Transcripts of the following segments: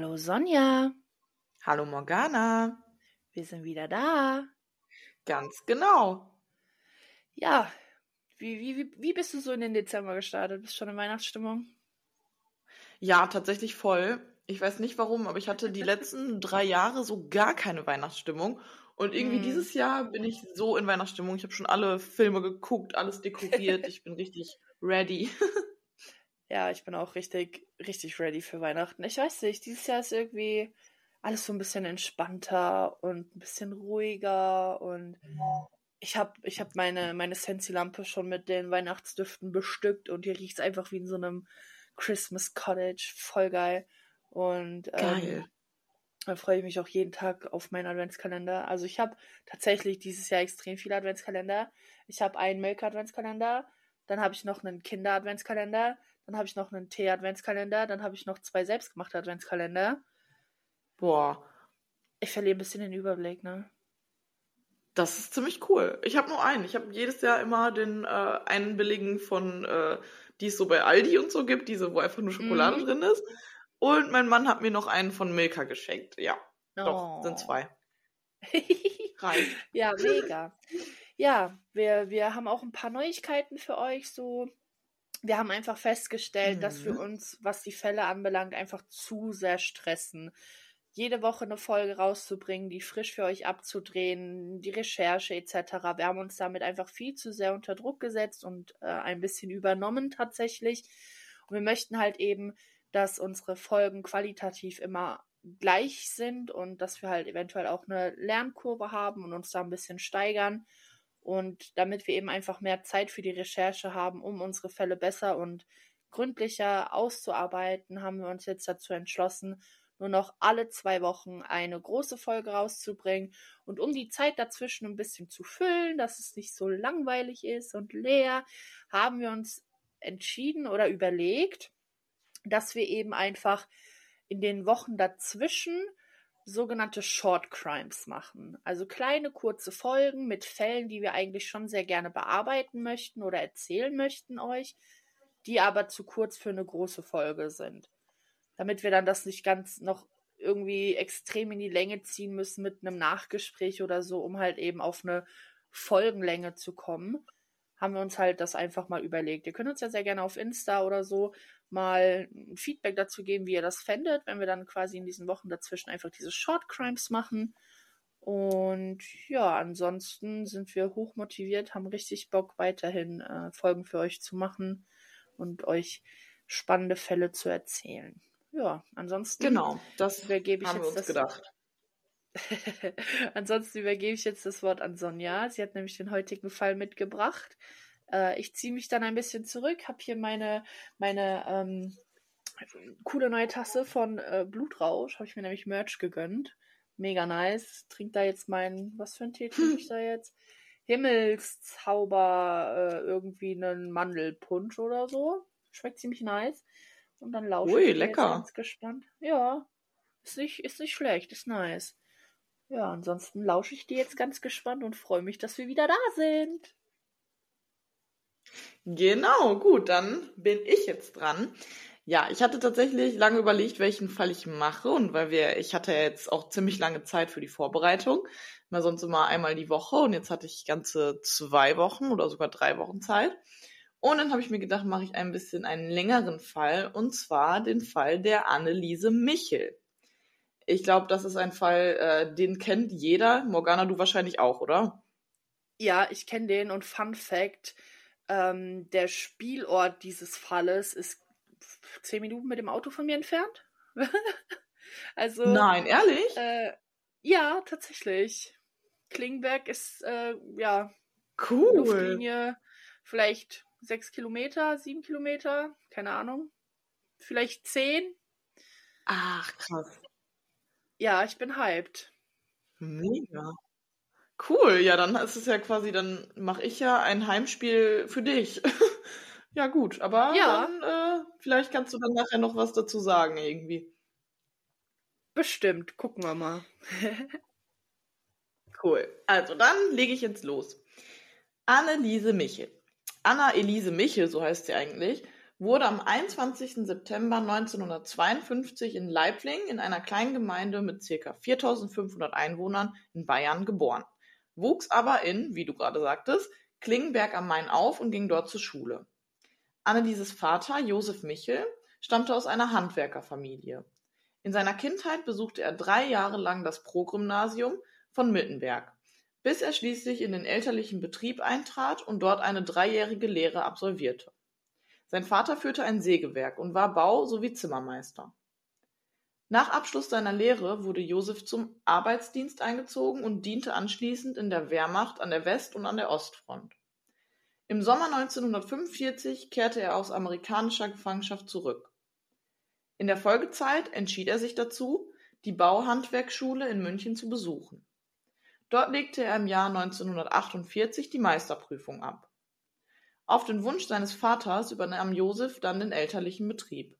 Hallo Sonja, Hallo Morgana. wir sind wieder da. Ganz genau. Ja, wie, wie, wie, wie bist du so in den Dezember gestartet? Bist du schon in Weihnachtsstimmung? Ja, tatsächlich voll. Ich weiß nicht warum, aber ich hatte die letzten drei Jahre so gar keine Weihnachtsstimmung. Und irgendwie Hm. dieses Jahr bin ich so in Weihnachtsstimmung. Ich habe schon alle Filme geguckt, alles dekoriert. Ich bin richtig ready. Ja, ich bin auch richtig, richtig ready für Weihnachten. Ich weiß nicht, dieses Jahr ist irgendwie alles so ein bisschen entspannter und ein bisschen ruhiger und ich habe ich hab meine, meine Sensi-Lampe schon mit den Weihnachtsdüften bestückt und hier riecht's einfach wie in so einem Christmas Cottage. Voll geil. Und ähm, Geil. Da freue ich mich auch jeden Tag auf meinen Adventskalender. Also ich habe tatsächlich dieses Jahr extrem viele Adventskalender. Ich habe einen Milka-Adventskalender, dann habe ich noch einen Kinder-Adventskalender, dann habe ich noch einen Tee-Adventskalender, dann habe ich noch zwei selbstgemachte Adventskalender. Boah, Ich verliere ein bisschen den Überblick, ne? das ist ziemlich cool. Ich habe nur einen. Ich habe jedes Jahr immer den äh, einen billigen von, äh, die es so bei Aldi und so gibt, diese, wo einfach nur Schokolade Mhm. drin ist. Und mein Mann hat mir noch einen von Milka geschenkt. Ja, doch, Oh. sind zwei. Reicht. Ja, mega. Ja, wir, wir haben auch ein paar Neuigkeiten für euch. So, wir haben einfach festgestellt, dass wir Mhm. uns, was die Fälle anbelangt, einfach zu sehr stressen. Jede Woche eine Folge rauszubringen, die frisch für euch abzudrehen, die Recherche etc. Wir haben uns damit einfach viel zu sehr unter Druck gesetzt und äh, ein bisschen übernommen tatsächlich. Und wir möchten halt eben, dass unsere Folgen qualitativ immer gleich sind und dass wir halt eventuell auch eine Lernkurve haben und uns da ein bisschen steigern. Und damit wir eben einfach mehr Zeit für die Recherche haben, um unsere Fälle besser und gründlicher auszuarbeiten, haben wir uns jetzt dazu entschlossen, nur noch alle zwei Wochen eine große Folge rauszubringen. Und um die Zeit dazwischen ein bisschen zu füllen, dass es nicht so langweilig ist und leer, haben wir uns entschieden oder überlegt, dass wir eben einfach in den Wochen dazwischen sogenannte Short Crimes machen. Also kleine, kurze Folgen mit Fällen, die wir eigentlich schon sehr gerne bearbeiten möchten oder erzählen möchten euch, die aber zu kurz für eine große Folge sind. Damit wir dann das nicht ganz noch irgendwie extrem in die Länge ziehen müssen mit einem Nachgespräch oder so, um halt eben auf eine Folgenlänge zu kommen, haben wir uns halt das einfach mal überlegt. Ihr könnt uns ja sehr gerne auf Insta oder so mal ein Feedback dazu geben, wie ihr das fändet, wenn wir dann quasi in diesen Wochen dazwischen einfach diese Short Crimes machen. Und ja, ansonsten sind wir hoch motiviert, haben richtig Bock, weiterhin äh, Folgen für euch zu machen und euch spannende Fälle zu erzählen. Ja, ansonsten Genau, das übergebe ich haben wir jetzt uns das gedacht. Ansonsten übergebe ich jetzt das Wort an Sonja. Sie hat nämlich den heutigen Fall mitgebracht. Äh, ich ziehe mich dann ein bisschen zurück, habe hier meine, meine ähm, coole neue Tasse von äh, Blutrausch, habe ich mir nämlich Merch gegönnt. Mega nice. Trink da jetzt meinen, was für ein Tee trinke ich da jetzt? Himmelszauber, äh, irgendwie einen Mandelpunsch oder so. Schmeckt ziemlich nice. Und dann lausche Ui, ich lecker. ganz gespannt. Ja, ist nicht, ist nicht schlecht, ist nice. Ja, ansonsten lausche ich dir jetzt ganz gespannt und freue mich, dass wir wieder da sind. Genau, gut, dann bin ich jetzt dran. Ja, ich hatte tatsächlich lange überlegt, welchen Fall ich mache und weil wir, ich hatte jetzt auch ziemlich lange Zeit für die Vorbereitung, mal sonst immer einmal die Woche und jetzt hatte ich ganze zwei Wochen oder sogar drei Wochen Zeit. Und dann habe ich mir gedacht, mache ich ein bisschen einen längeren Fall und zwar den Fall der Anneliese Michel. Ich glaube, das ist ein Fall, äh, den kennt jeder. Morgana, du wahrscheinlich auch, oder? Ja, ich kenne den und Fun Fact, ähm, der Spielort dieses Falles ist zehn Minuten mit dem Auto von mir entfernt. also, Nein, ehrlich? äh, ja, tatsächlich. Klingenberg ist, äh, ja, cool. Luftlinie vielleicht sechs Kilometer, sieben Kilometer, keine Ahnung. Vielleicht zehn. Ach, krass. Ja, ich bin hyped. Mega. Cool, ja, dann ist es ja quasi, dann mache ich ja ein Heimspiel für dich. ja, gut, aber Ja. dann, äh, vielleicht kannst du dann nachher noch was dazu sagen, irgendwie. Bestimmt, gucken wir mal. Cool. Also, dann lege ich jetzt los. Anneliese Michel. Anna Elise Michel, so heißt sie eigentlich, wurde am 21. September 1952 in Leibling in einer kleinen Gemeinde mit ca. 4500 Einwohnern in Bayern geboren, wuchs aber in, wie du gerade sagtest, Klingenberg am Main auf und ging dort zur Schule. Annelieses Vater, Josef Michel, stammte aus einer Handwerkerfamilie. In seiner Kindheit besuchte er drei Jahre lang das Progymnasium von Mittenberg, bis er schließlich in den elterlichen Betrieb eintrat und dort eine dreijährige Lehre absolvierte. Sein Vater führte ein Sägewerk und war Bau- sowie Zimmermeister. Nach Abschluss seiner Lehre wurde Josef zum Arbeitsdienst eingezogen und diente anschließend in der Wehrmacht an der West- und an der Ostfront. Im Sommer 1945 kehrte er aus amerikanischer Gefangenschaft zurück. In der Folgezeit entschied er sich dazu, die Bauhandwerkschule in München zu besuchen. Dort legte er im Jahr 1948 die Meisterprüfung ab. Auf den Wunsch seines Vaters übernahm Josef dann den elterlichen Betrieb.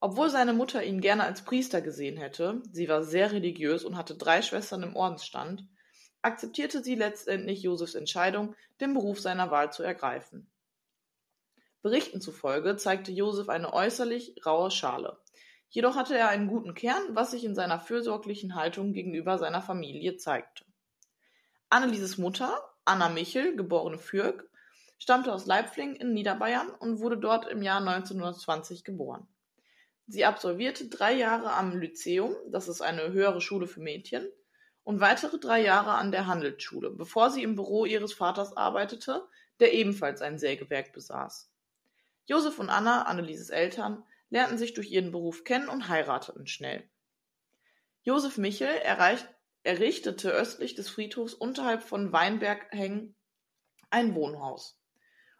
Obwohl seine Mutter ihn gerne als Priester gesehen hätte, sie war sehr religiös und hatte drei Schwestern im Ordensstand, akzeptierte sie letztendlich Josefs Entscheidung, den Beruf seiner Wahl zu ergreifen. Berichten zufolge zeigte Josef eine äußerlich raue Schale. Jedoch hatte er einen guten Kern, was sich in seiner fürsorglichen Haltung gegenüber seiner Familie zeigte. Annelieses Mutter, Anna Michel, geborene Fürk, stammte aus Leibfling in Niederbayern und wurde dort im Jahr 1920 geboren. Sie absolvierte drei Jahre am Lyzeum, das ist eine höhere Schule für Mädchen, und weitere drei Jahre an der Handelsschule, bevor sie im Büro ihres Vaters arbeitete, der ebenfalls ein Sägewerk besaß. Josef und Anna, Annelieses Eltern, lernten sich durch ihren Beruf kennen und heirateten schnell. Josef Michel erreicht, errichtete östlich des Friedhofs unterhalb von Weinberghängen ein Wohnhaus.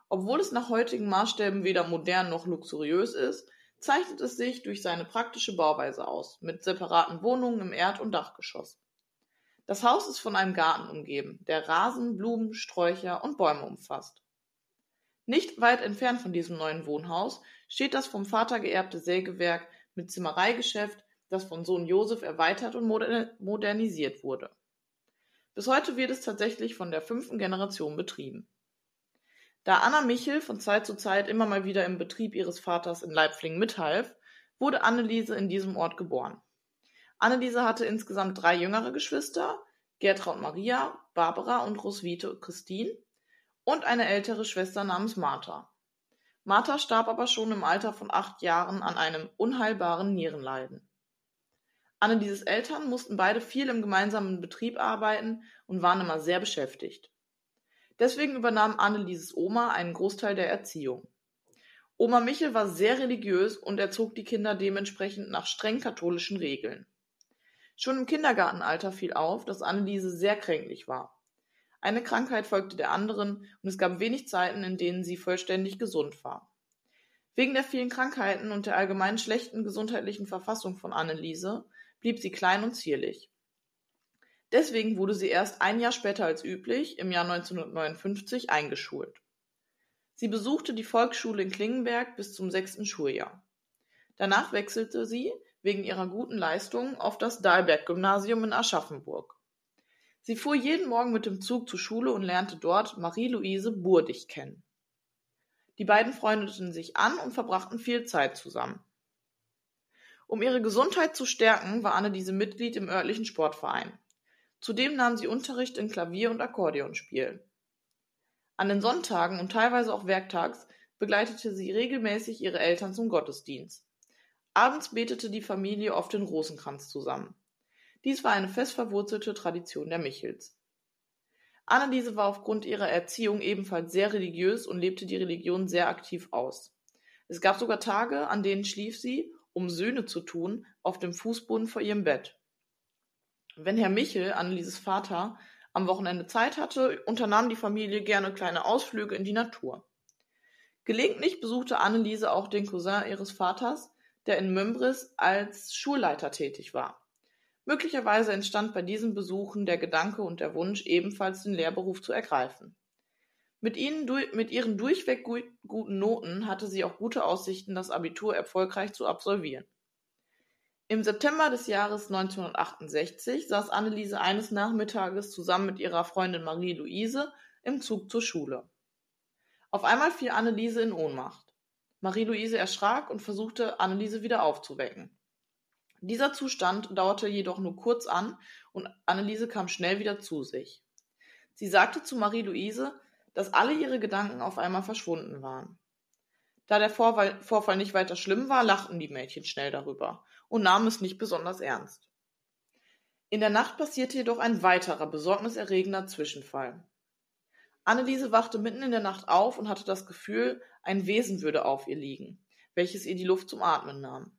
Obwohl es nach heutigen Maßstäben weder modern noch luxuriös ist, zeichnet es sich durch seine praktische Bauweise aus, mit separaten Wohnungen im Erd- und Dachgeschoss. Das Haus ist von einem Garten umgeben, der Rasen, Blumen, Sträucher und Bäume umfasst. Nicht weit entfernt von diesem neuen Wohnhaus steht das vom Vater geerbte Sägewerk mit Zimmereigeschäft, das von Sohn Josef erweitert und modernisiert wurde. Bis heute wird es tatsächlich von der fünften Generation betrieben. Da Anna Michel von Zeit zu Zeit immer mal wieder im Betrieb ihres Vaters in Leipfling mithalf, wurde Anneliese in diesem Ort geboren. Anneliese hatte insgesamt drei jüngere Geschwister, Gertraud Maria, Barbara und Roswithe Christine, und eine ältere Schwester namens Martha. Martha starb aber schon im Alter von acht Jahren an einem unheilbaren Nierenleiden. Annelieses Eltern mussten beide viel im gemeinsamen Betrieb arbeiten und waren immer sehr beschäftigt. Deswegen übernahm Annelieses Oma einen Großteil der Erziehung. Oma Michel war sehr religiös und erzog die Kinder dementsprechend nach streng katholischen Regeln. Schon im Kindergartenalter fiel auf, dass Anneliese sehr kränklich war. Eine Krankheit folgte der anderen und es gab wenig Zeiten, in denen sie vollständig gesund war. Wegen der vielen Krankheiten und der allgemein schlechten gesundheitlichen Verfassung von Anneliese blieb sie klein und zierlich. Deswegen wurde sie erst ein Jahr später als üblich, im Jahr 1959, eingeschult. Sie besuchte die Volksschule in Klingenberg bis zum sechsten Schuljahr. Danach wechselte sie, wegen ihrer guten Leistungen, auf das Dahlberg-Gymnasium in Aschaffenburg. Sie fuhr jeden Morgen mit dem Zug zur Schule und lernte dort Marie-Louise Burdig kennen. Die beiden freundeten sich an und verbrachten viel Zeit zusammen. Um ihre Gesundheit zu stärken, war Anne diese Mitglied im örtlichen Sportverein. Zudem nahm sie Unterricht in Klavier- und Akkordeonspiel. An den Sonntagen und teilweise auch werktags begleitete sie regelmäßig ihre Eltern zum Gottesdienst. Abends betete die Familie oft den Rosenkranz zusammen. Dies war eine fest verwurzelte Tradition der Michels. Anneliese war aufgrund ihrer Erziehung ebenfalls sehr religiös und lebte die Religion sehr aktiv aus. Es gab sogar Tage, an denen schlief sie, um Söhne zu tun, auf dem Fußboden vor ihrem Bett. Wenn Herr Michel, Annelieses Vater, am Wochenende Zeit hatte, unternahm die Familie gerne kleine Ausflüge in die Natur. Gelegentlich besuchte Anneliese auch den Cousin ihres Vaters, der in Mömbris als Schulleiter tätig war. Möglicherweise entstand bei diesen Besuchen der Gedanke und der Wunsch, ebenfalls den Lehrberuf zu ergreifen. Mit, ihnen, mit ihren durchweg guten Noten hatte sie auch gute Aussichten, das Abitur erfolgreich zu absolvieren. Im September des Jahres 1968 saß Anneliese eines Nachmittages zusammen mit ihrer Freundin Marie-Louise im Zug zur Schule. Auf einmal fiel Anneliese in Ohnmacht. Marie-Louise erschrak und versuchte, Anneliese wieder aufzuwecken. Dieser Zustand dauerte jedoch nur kurz an und Anneliese kam schnell wieder zu sich. Sie sagte zu Marie-Louise, dass alle ihre Gedanken auf einmal verschwunden waren. Da der Vorfall nicht weiter schlimm war, lachten die Mädchen schnell darüber und nahmen es nicht besonders ernst. In der Nacht passierte jedoch ein weiterer besorgniserregender Zwischenfall. Anneliese wachte mitten in der Nacht auf und hatte das Gefühl, ein Wesen würde auf ihr liegen, welches ihr die Luft zum Atmen nahm.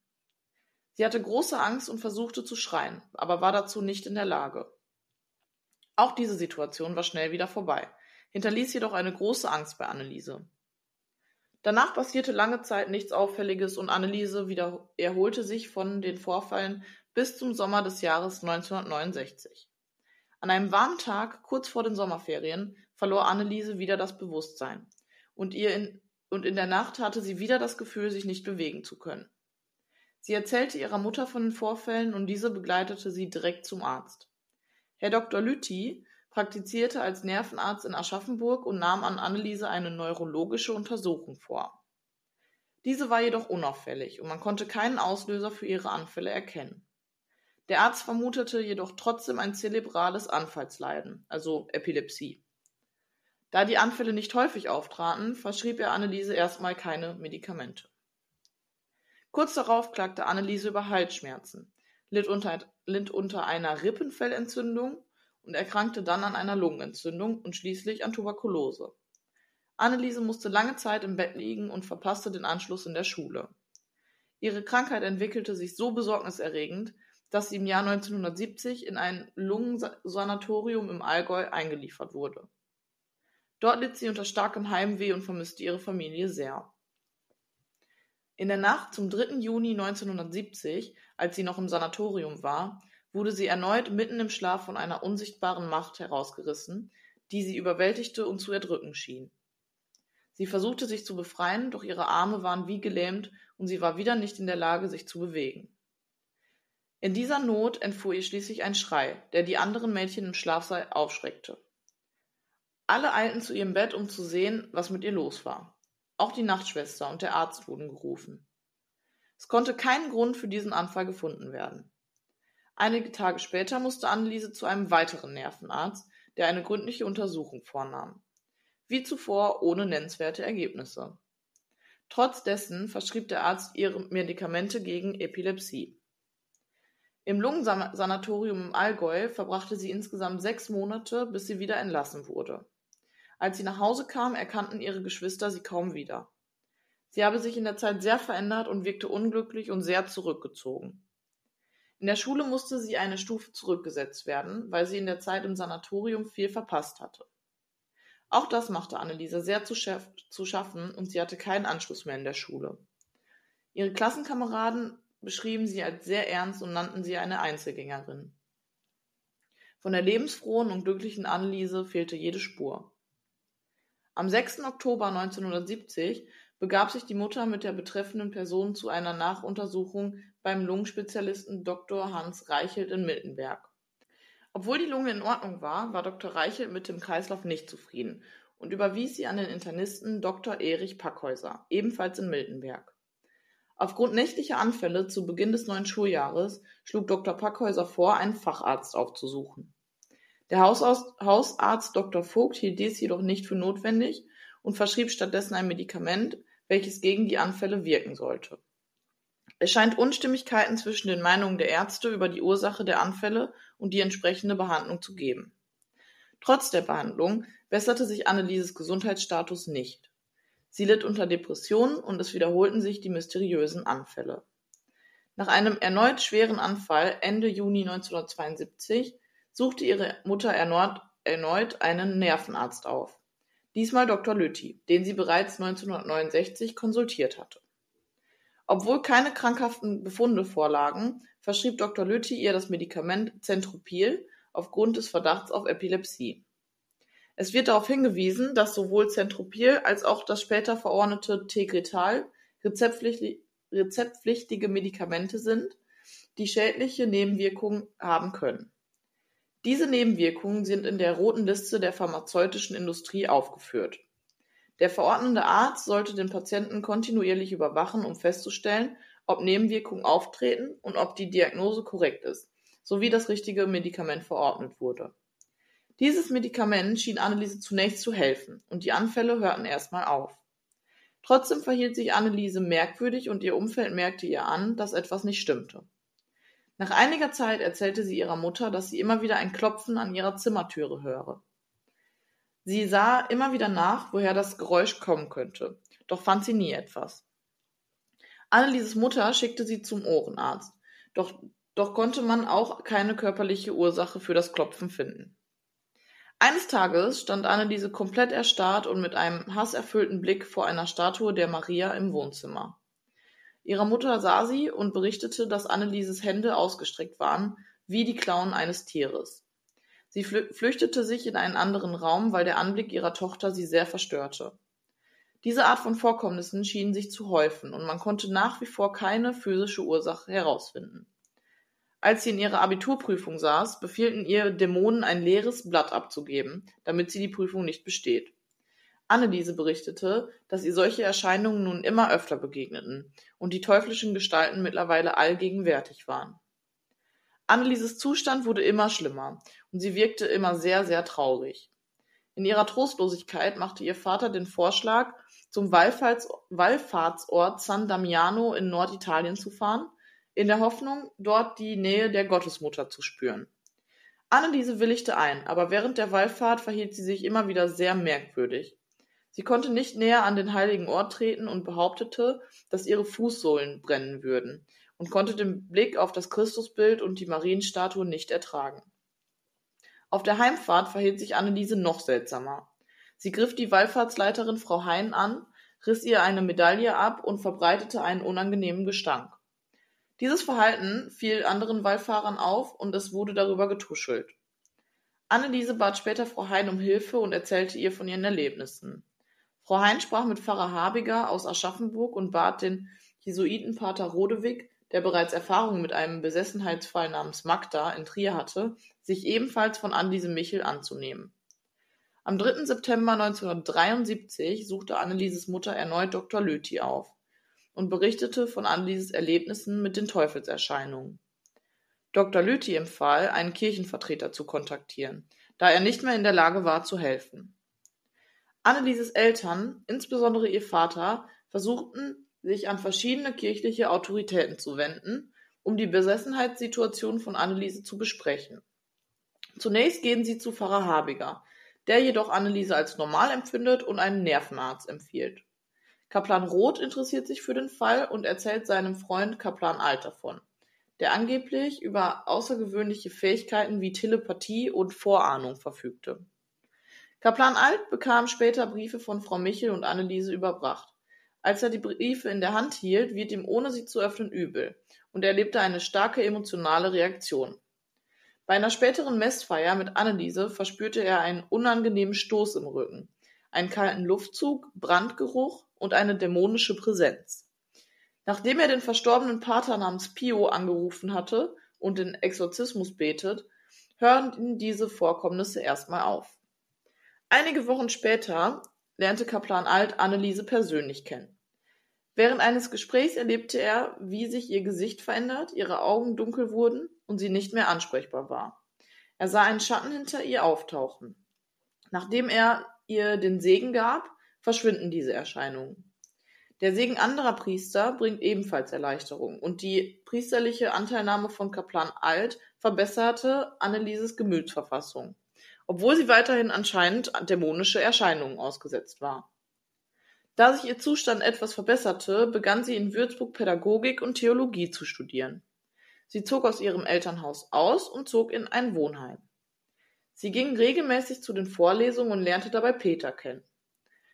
Sie hatte große Angst und versuchte zu schreien, aber war dazu nicht in der Lage. Auch diese Situation war schnell wieder vorbei, hinterließ jedoch eine große Angst bei Anneliese. Danach passierte lange Zeit nichts Auffälliges und Anneliese wieder erholte sich von den Vorfällen bis zum Sommer des Jahres 1969. An einem warmen Tag, kurz vor den Sommerferien, verlor Anneliese wieder das Bewusstsein und, ihr in, und in der Nacht hatte sie wieder das Gefühl, sich nicht bewegen zu können. Sie erzählte ihrer Mutter von den Vorfällen und diese begleitete sie direkt zum Arzt. Herr Dr. Lüthi praktizierte als Nervenarzt in Aschaffenburg und nahm an Anneliese eine neurologische Untersuchung vor. Diese war jedoch unauffällig und man konnte keinen Auslöser für ihre Anfälle erkennen. Der Arzt vermutete jedoch trotzdem ein zerebrales Anfallsleiden, also Epilepsie. Da die Anfälle nicht häufig auftraten, verschrieb er Anneliese erstmal keine Medikamente. Kurz darauf klagte Anneliese über Halsschmerzen, litt unter, litt unter einer Rippenfellentzündung und erkrankte dann an einer Lungenentzündung und schließlich an Tuberkulose. Anneliese musste lange Zeit im Bett liegen und verpasste den Anschluss in der Schule. Ihre Krankheit entwickelte sich so besorgniserregend, dass sie im Jahr 1970 in ein Lungensanatorium im Allgäu eingeliefert wurde. Dort litt sie unter starkem Heimweh und vermisste ihre Familie sehr. In der Nacht zum 3. Juni 1970, als sie noch im Sanatorium war, wurde sie erneut mitten im Schlaf von einer unsichtbaren Macht herausgerissen, die sie überwältigte und zu erdrücken schien. Sie versuchte sich zu befreien, doch ihre Arme waren wie gelähmt und sie war wieder nicht in der Lage, sich zu bewegen. In dieser Not entfuhr ihr schließlich ein Schrei, der die anderen Mädchen im Schlafsaal aufschreckte. Alle eilten zu ihrem Bett, um zu sehen, was mit ihr los war. Auch die Nachtschwester und der Arzt wurden gerufen. Es konnte kein Grund für diesen Anfall gefunden werden. Einige Tage später musste Anneliese zu einem weiteren Nervenarzt, der eine gründliche Untersuchung vornahm. Wie zuvor ohne nennenswerte Ergebnisse. Trotz dessen verschrieb der Arzt ihre Medikamente gegen Epilepsie. Im Lungensanatorium im Allgäu verbrachte sie insgesamt sechs Monate, bis sie wieder entlassen wurde. Als sie nach Hause kam, erkannten ihre Geschwister sie kaum wieder. Sie habe sich in der Zeit sehr verändert und wirkte unglücklich und sehr zurückgezogen. In der Schule musste sie eine Stufe zurückgesetzt werden, weil sie in der Zeit im Sanatorium viel verpasst hatte. Auch das machte Anneliese sehr zu, zu schaffen und sie hatte keinen Anschluss mehr in der Schule. Ihre Klassenkameraden beschrieben sie als sehr ernst und nannten sie eine Einzelgängerin. Von der lebensfrohen und glücklichen Anneliese fehlte jede Spur. Am 6. Oktober 1970 begab sich die Mutter mit der betreffenden Person zu einer Nachuntersuchung beim Lungenspezialisten Dr. Hans Reichelt in Miltenberg. Obwohl die Lunge in Ordnung war, war Dr. Reichelt mit dem Kreislauf nicht zufrieden und überwies sie an den Internisten Dr. Erich Packhäuser, ebenfalls in Miltenberg. Aufgrund nächtlicher Anfälle zu Beginn des neuen Schuljahres schlug Dr. Packhäuser vor, einen Facharzt aufzusuchen. Der Hausarzt Dr. Vogt hielt dies jedoch nicht für notwendig und verschrieb stattdessen ein Medikament, welches gegen die Anfälle wirken sollte. Es scheint Unstimmigkeiten zwischen den Meinungen der Ärzte über die Ursache der Anfälle und die entsprechende Behandlung zu geben. Trotz der Behandlung besserte sich Annelieses Gesundheitsstatus nicht. Sie litt unter Depressionen und es wiederholten sich die mysteriösen Anfälle. Nach einem erneut schweren Anfall Ende Juni 1972 suchte ihre Mutter erneut, erneut einen Nervenarzt auf. Diesmal Dr. Lüthi, den sie bereits 1969 konsultiert hatte. Obwohl keine krankhaften Befunde vorlagen, verschrieb Dr. Lüthi ihr das Medikament Zentropil aufgrund des Verdachts auf Epilepsie. Es wird darauf hingewiesen, dass sowohl Zentropil als auch das später verordnete Tegretal rezeptpflichtige Medikamente sind, die schädliche Nebenwirkungen haben können. Diese Nebenwirkungen sind in der Roten Liste der pharmazeutischen Industrie aufgeführt. Der verordnende Arzt sollte den Patienten kontinuierlich überwachen, um festzustellen, ob Nebenwirkungen auftreten und ob die Diagnose korrekt ist, sowie das richtige Medikament verordnet wurde. Dieses Medikament schien Anneliese zunächst zu helfen, und die Anfälle hörten erstmal auf. Trotzdem verhielt sich Anneliese merkwürdig und ihr Umfeld merkte ihr an, dass etwas nicht stimmte. Nach einiger Zeit erzählte sie ihrer Mutter, dass sie immer wieder ein Klopfen an ihrer Zimmertüre höre. Sie sah immer wieder nach, woher das Geräusch kommen könnte, doch fand sie nie etwas. Annelieses Mutter schickte sie zum Ohrenarzt, doch, doch konnte man auch keine körperliche Ursache für das Klopfen finden. Eines Tages stand Anneliese komplett erstarrt und mit einem hasserfüllten Blick vor einer Statue der Maria im Wohnzimmer. Ihre Mutter sah sie und berichtete, dass Annelieses Hände ausgestreckt waren, wie die Klauen eines Tieres. Sie flüchtete sich in einen anderen Raum, weil der Anblick ihrer Tochter sie sehr verstörte. Diese Art von Vorkommnissen schienen sich zu häufen und man konnte nach wie vor keine physische Ursache herausfinden. Als sie in ihrer Abiturprüfung saß, befiehlten ihr Dämonen ein leeres Blatt abzugeben, damit sie die Prüfung nicht besteht. Anneliese berichtete, dass ihr solche Erscheinungen nun immer öfter begegneten und die teuflischen Gestalten mittlerweile allgegenwärtig waren. Annelieses Zustand wurde immer schlimmer und sie wirkte immer sehr, sehr traurig. In ihrer Trostlosigkeit machte ihr Vater den Vorschlag, zum Wallfahrts Wallfahrtsort San Damiano in Norditalien zu fahren, in der Hoffnung, dort die Nähe der Gottesmutter zu spüren. Anneliese willigte ein, aber während der Wallfahrt verhielt sie sich immer wieder sehr merkwürdig. Sie konnte nicht näher an den heiligen Ort treten und behauptete, dass ihre Fußsohlen brennen würden und konnte den Blick auf das Christusbild und die Marienstatue nicht ertragen. Auf der Heimfahrt verhielt sich Anneliese noch seltsamer. Sie griff die Wallfahrtsleiterin Frau Hein an, riss ihr eine Medaille ab und verbreitete einen unangenehmen Gestank. Dieses Verhalten fiel anderen Wallfahrern auf und es wurde darüber getuschelt. Anneliese bat später Frau Hein um Hilfe und erzählte ihr von ihren Erlebnissen. Frau Hein sprach mit Pfarrer Habiger aus Aschaffenburg und bat den Jesuitenpater Rodewig, der bereits Erfahrung mit einem Besessenheitsfall namens Magda in Trier hatte, sich ebenfalls von Anneliese Michel anzunehmen. Am 3. September 1973 suchte Annelieses Mutter erneut Dr. Löti auf und berichtete von Annelieses Erlebnissen mit den Teufelserscheinungen. Dr. Löti empfahl, einen Kirchenvertreter zu kontaktieren, da er nicht mehr in der Lage war zu helfen. Annelieses Eltern, insbesondere ihr Vater, versuchten, sich an verschiedene kirchliche Autoritäten zu wenden, um die Besessenheitssituation von Anneliese zu besprechen. Zunächst gehen sie zu Pfarrer Habiger, der jedoch Anneliese als normal empfindet und einen Nervenarzt empfiehlt. Kaplan Roth interessiert sich für den Fall und erzählt seinem Freund Kaplan Alt davon, der angeblich über außergewöhnliche Fähigkeiten wie Telepathie und Vorahnung verfügte. Kaplan Alt bekam später Briefe von Frau Michel und Anneliese überbracht. Als er die Briefe in der Hand hielt, wird ihm ohne sie zu öffnen übel, und er erlebte eine starke emotionale Reaktion. Bei einer späteren Messfeier mit Anneliese verspürte er einen unangenehmen Stoß im Rücken, einen kalten Luftzug, Brandgeruch und eine dämonische Präsenz. Nachdem er den verstorbenen Pater namens Pio angerufen hatte und den Exorzismus betet, hören diese Vorkommnisse erstmal auf. Einige Wochen später lernte Kaplan Alt Anneliese persönlich kennen. Während eines Gesprächs erlebte er, wie sich ihr Gesicht verändert, ihre Augen dunkel wurden und sie nicht mehr ansprechbar war. Er sah einen Schatten hinter ihr auftauchen. Nachdem er ihr den Segen gab, verschwinden diese Erscheinungen. Der Segen anderer Priester bringt ebenfalls Erleichterung und die priesterliche Anteilnahme von Kaplan Alt verbesserte Annelieses Gemütsverfassung obwohl sie weiterhin anscheinend dämonische Erscheinungen ausgesetzt war. Da sich ihr Zustand etwas verbesserte, begann sie in Würzburg Pädagogik und Theologie zu studieren. Sie zog aus ihrem Elternhaus aus und zog in ein Wohnheim. Sie ging regelmäßig zu den Vorlesungen und lernte dabei Peter kennen.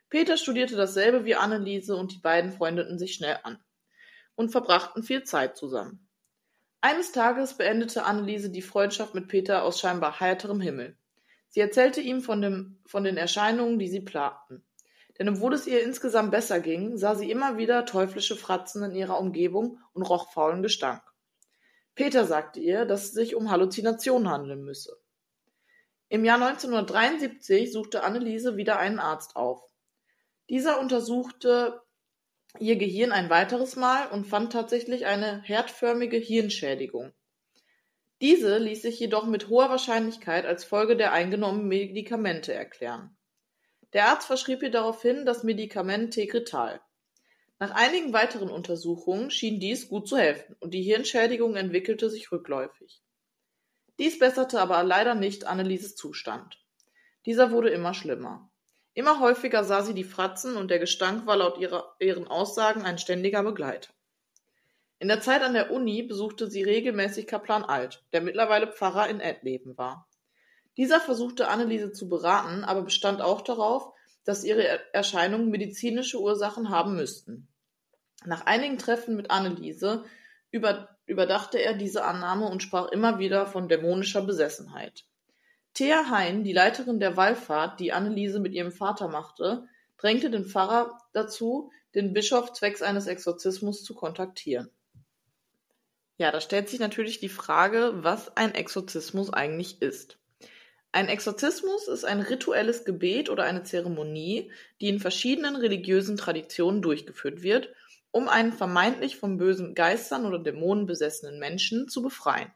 Peter studierte dasselbe wie Anneliese und die beiden freundeten sich schnell an und verbrachten viel Zeit zusammen. Eines Tages beendete Anneliese die Freundschaft mit Peter aus scheinbar heiterem Himmel. Sie erzählte ihm von, dem, von den Erscheinungen, die sie plagten. Denn obwohl es ihr insgesamt besser ging, sah sie immer wieder teuflische Fratzen in ihrer Umgebung und roch faulen Gestank. Peter sagte ihr, dass es sich um Halluzinationen handeln müsse. Im Jahr 1973 suchte Anneliese wieder einen Arzt auf. Dieser untersuchte ihr Gehirn ein weiteres Mal und fand tatsächlich eine herdförmige Hirnschädigung. Diese ließ sich jedoch mit hoher Wahrscheinlichkeit als Folge der eingenommenen Medikamente erklären. Der Arzt verschrieb ihr daraufhin das Medikament Tegretal. Nach einigen weiteren Untersuchungen schien dies gut zu helfen und die Hirnschädigung entwickelte sich rückläufig. Dies besserte aber leider nicht Annelieses Zustand. Dieser wurde immer schlimmer. Immer häufiger sah sie die Fratzen und der Gestank war laut ihrer, ihren Aussagen ein ständiger Begleiter. In der Zeit an der Uni besuchte sie regelmäßig Kaplan Alt, der mittlerweile Pfarrer in Edleben war. Dieser versuchte Anneliese zu beraten, aber bestand auch darauf, dass ihre Erscheinungen medizinische Ursachen haben müssten. Nach einigen Treffen mit Anneliese über, überdachte er diese Annahme und sprach immer wieder von dämonischer Besessenheit. Thea Hein, die Leiterin der Wallfahrt, die Anneliese mit ihrem Vater machte, drängte den Pfarrer dazu, den Bischof zwecks eines Exorzismus zu kontaktieren. Ja, da stellt sich natürlich die Frage, was ein Exorzismus eigentlich ist. Ein Exorzismus ist ein rituelles Gebet oder eine Zeremonie, die in verschiedenen religiösen Traditionen durchgeführt wird, um einen vermeintlich von bösen Geistern oder Dämonen besessenen Menschen zu befreien.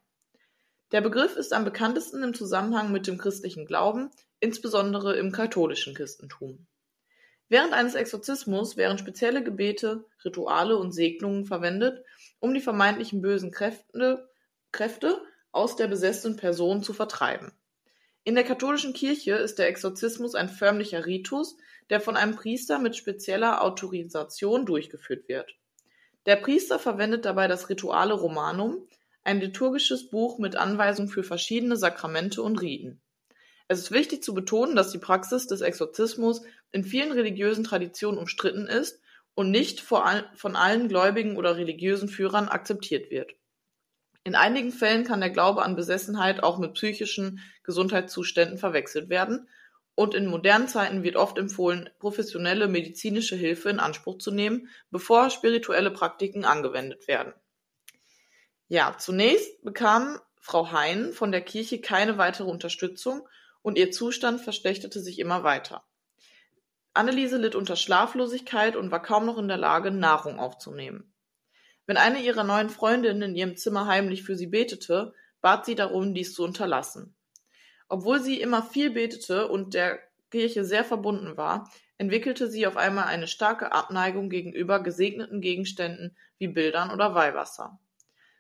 Der Begriff ist am bekanntesten im Zusammenhang mit dem christlichen Glauben, insbesondere im katholischen Christentum. Während eines Exorzismus werden spezielle Gebete, Rituale und Segnungen verwendet, um die vermeintlichen bösen Kräfte, Kräfte aus der besessenen Person zu vertreiben. In der katholischen Kirche ist der Exorzismus ein förmlicher Ritus, der von einem Priester mit spezieller Autorisation durchgeführt wird. Der Priester verwendet dabei das Rituale Romanum, ein liturgisches Buch mit Anweisungen für verschiedene Sakramente und Riten. Es ist wichtig zu betonen, dass die Praxis des Exorzismus in vielen religiösen Traditionen umstritten ist und nicht von allen Gläubigen oder religiösen Führern akzeptiert wird. In einigen Fällen kann der Glaube an Besessenheit auch mit psychischen Gesundheitszuständen verwechselt werden und in modernen Zeiten wird oft empfohlen, professionelle medizinische Hilfe in Anspruch zu nehmen, bevor spirituelle Praktiken angewendet werden. Ja, zunächst bekam Frau Hein von der Kirche keine weitere Unterstützung und ihr Zustand verschlechterte sich immer weiter. Anneliese litt unter Schlaflosigkeit und war kaum noch in der Lage, Nahrung aufzunehmen. Wenn eine ihrer neuen Freundinnen in ihrem Zimmer heimlich für sie betete, bat sie darum, dies zu unterlassen. Obwohl sie immer viel betete und der Kirche sehr verbunden war, entwickelte sie auf einmal eine starke Abneigung gegenüber gesegneten Gegenständen wie Bildern oder Weihwasser.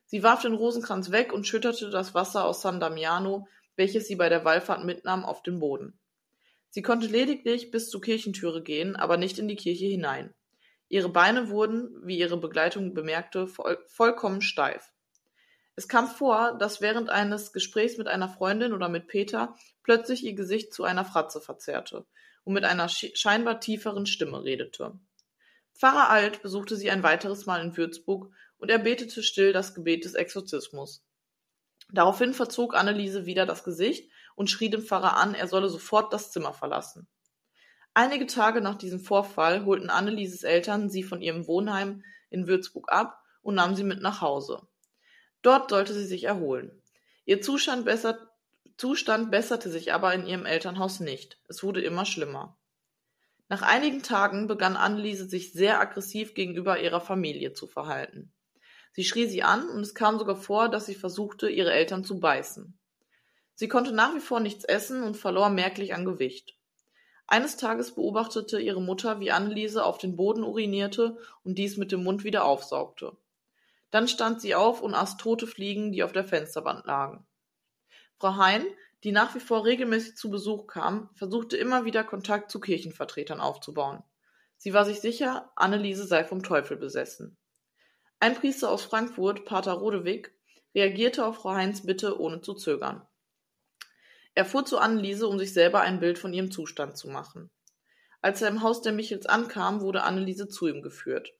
Sie warf den Rosenkranz weg und schüttete das Wasser aus San Damiano, welches sie bei der Wallfahrt mitnahm, auf den Boden. Sie konnte lediglich bis zur Kirchentüre gehen, aber nicht in die Kirche hinein. Ihre Beine wurden, wie ihre Begleitung bemerkte, voll, vollkommen steif. Es kam vor, dass während eines Gesprächs mit einer Freundin oder mit Peter plötzlich ihr Gesicht zu einer Fratze verzerrte und mit einer scheinbar tieferen Stimme redete. Pfarrer Alt besuchte sie ein weiteres Mal in Würzburg und er betete still das Gebet des Exorzismus. Daraufhin verzog Anneliese wieder das Gesicht und schrie den Pfarrer an, er solle sofort das Zimmer verlassen. Einige Tage nach diesem Vorfall holten Annelieses Eltern sie von ihrem Wohnheim in Würzburg ab und nahmen sie mit nach Hause. Dort sollte sie sich erholen. Ihr Zustand, bessert, Zustand besserte sich aber in ihrem Elternhaus nicht. Es wurde immer schlimmer. Nach einigen Tagen begann Anneliese sich sehr aggressiv gegenüber ihrer Familie zu verhalten. Sie schrie sie an und es kam sogar vor, dass sie versuchte, ihre Eltern zu beißen. Sie konnte nach wie vor nichts essen und verlor merklich an Gewicht. Eines Tages beobachtete ihre Mutter, wie Anneliese auf den Boden urinierte und dies mit dem Mund wieder aufsaugte. Dann stand sie auf und aß tote Fliegen, die auf der Fensterwand lagen. Frau Hein, die nach wie vor regelmäßig zu Besuch kam, versuchte immer wieder Kontakt zu Kirchenvertretern aufzubauen. Sie war sich sicher, Anneliese sei vom Teufel besessen. Ein Priester aus Frankfurt, Pater Rodewig, reagierte auf Frau Heins Bitte ohne zu zögern. Er fuhr zu Anneliese, um sich selber ein Bild von ihrem Zustand zu machen. Als er im Haus der Michels ankam, wurde Anneliese zu ihm geführt.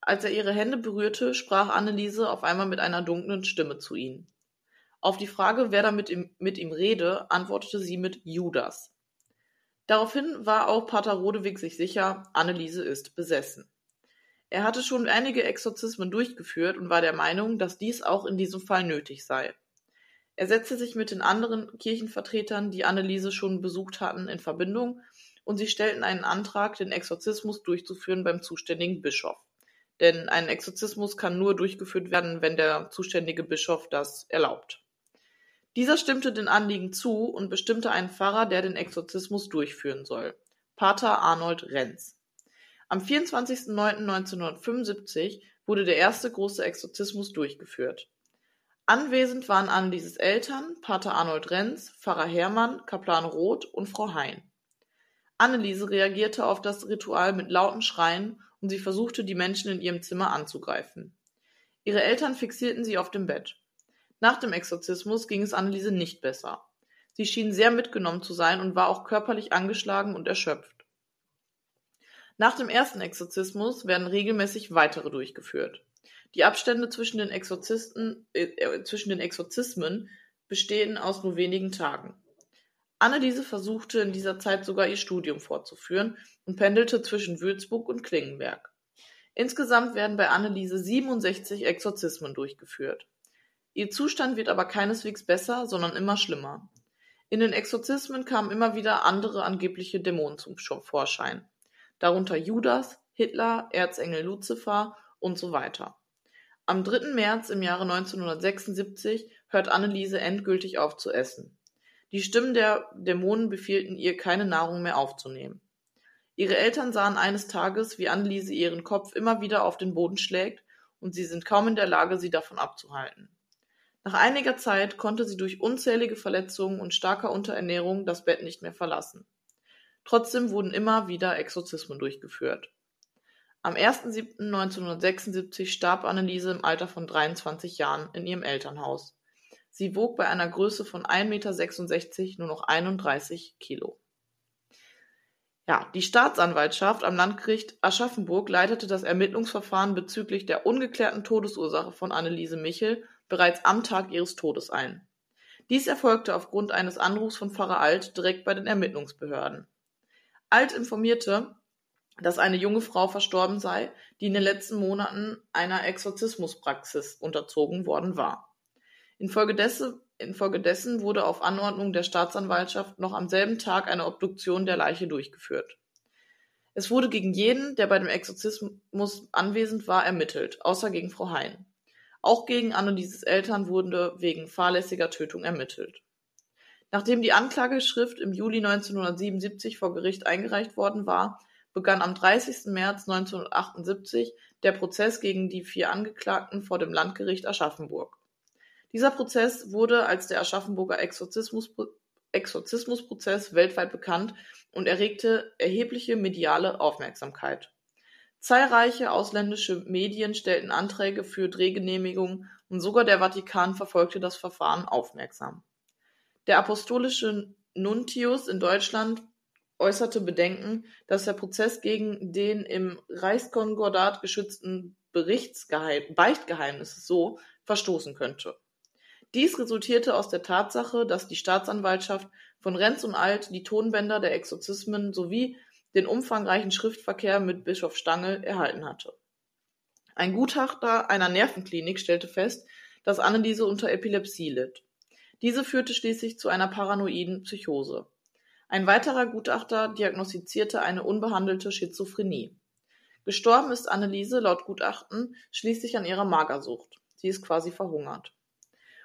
Als er ihre Hände berührte, sprach Anneliese auf einmal mit einer dunklen Stimme zu ihm. Auf die Frage, wer da mit ihm, mit ihm rede, antwortete sie mit Judas. Daraufhin war auch Pater Rodewig sich sicher, Anneliese ist besessen. Er hatte schon einige Exorzismen durchgeführt und war der Meinung, dass dies auch in diesem Fall nötig sei. Er setzte sich mit den anderen Kirchenvertretern, die Anneliese schon besucht hatten, in Verbindung und sie stellten einen Antrag, den Exorzismus durchzuführen beim zuständigen Bischof. Denn ein Exorzismus kann nur durchgeführt werden, wenn der zuständige Bischof das erlaubt. Dieser stimmte den Anliegen zu und bestimmte einen Pfarrer, der den Exorzismus durchführen soll. Pater Arnold Renz. Am 24.09.1975 wurde der erste große Exorzismus durchgeführt. Anwesend waren Annelieses Eltern, Pater Arnold Renz, Pfarrer Hermann, Kaplan Roth und Frau Hein. Anneliese reagierte auf das Ritual mit lauten Schreien und sie versuchte, die Menschen in ihrem Zimmer anzugreifen. Ihre Eltern fixierten sie auf dem Bett. Nach dem Exorzismus ging es Anneliese nicht besser. Sie schien sehr mitgenommen zu sein und war auch körperlich angeschlagen und erschöpft. Nach dem ersten Exorzismus werden regelmäßig weitere durchgeführt. Die Abstände zwischen den, Exorzisten, äh, äh, zwischen den Exorzismen bestehen aus nur wenigen Tagen. Anneliese versuchte in dieser Zeit sogar ihr Studium fortzuführen und pendelte zwischen Würzburg und Klingenberg. Insgesamt werden bei Anneliese 67 Exorzismen durchgeführt. Ihr Zustand wird aber keineswegs besser, sondern immer schlimmer. In den Exorzismen kamen immer wieder andere angebliche Dämonen zum Vorschein, darunter Judas, Hitler, Erzengel Luzifer und so weiter. Am 3. März im Jahre 1976 hört Anneliese endgültig auf zu essen. Die Stimmen der Dämonen befehlten ihr, keine Nahrung mehr aufzunehmen. Ihre Eltern sahen eines Tages, wie Anneliese ihren Kopf immer wieder auf den Boden schlägt, und sie sind kaum in der Lage, sie davon abzuhalten. Nach einiger Zeit konnte sie durch unzählige Verletzungen und starker Unterernährung das Bett nicht mehr verlassen. Trotzdem wurden immer wieder Exorzismen durchgeführt. Am 1.7.1976 starb Anneliese im Alter von 23 Jahren in ihrem Elternhaus. Sie wog bei einer Größe von 1,66 Meter nur noch 31 Kilo. Ja, die Staatsanwaltschaft am Landgericht Aschaffenburg leitete das Ermittlungsverfahren bezüglich der ungeklärten Todesursache von Anneliese Michel bereits am Tag ihres Todes ein. Dies erfolgte aufgrund eines Anrufs von Pfarrer Alt direkt bei den Ermittlungsbehörden. Alt informierte, dass eine junge Frau verstorben sei, die in den letzten Monaten einer Exorzismuspraxis unterzogen worden war. Infolgedessen, infolgedessen wurde auf Anordnung der Staatsanwaltschaft noch am selben Tag eine Obduktion der Leiche durchgeführt. Es wurde gegen jeden, der bei dem Exorzismus anwesend war, ermittelt, außer gegen Frau Hein. Auch gegen Annelieses Eltern wurde wegen fahrlässiger Tötung ermittelt. Nachdem die Anklageschrift im Juli 1977 vor Gericht eingereicht worden war, begann am 30. März 1978 der Prozess gegen die vier Angeklagten vor dem Landgericht Aschaffenburg. Dieser Prozess wurde als der Aschaffenburger Exorzismus, Exorzismusprozess weltweit bekannt und erregte erhebliche mediale Aufmerksamkeit. Zahlreiche ausländische Medien stellten Anträge für Drehgenehmigungen und sogar der Vatikan verfolgte das Verfahren aufmerksam. Der apostolische Nuntius in Deutschland äußerte Bedenken, dass der Prozess gegen den im Reichskonkordat geschützten Beichtgeheimnis so verstoßen könnte. Dies resultierte aus der Tatsache, dass die Staatsanwaltschaft von Renz und Alt die Tonbänder der Exorzismen sowie den umfangreichen Schriftverkehr mit Bischof Stangl erhalten hatte. Ein Gutachter einer Nervenklinik stellte fest, dass Anneliese unter Epilepsie litt. Diese führte schließlich zu einer paranoiden Psychose. Ein weiterer Gutachter diagnostizierte eine unbehandelte Schizophrenie. Gestorben ist Anneliese laut Gutachten schließlich an ihrer Magersucht. Sie ist quasi verhungert.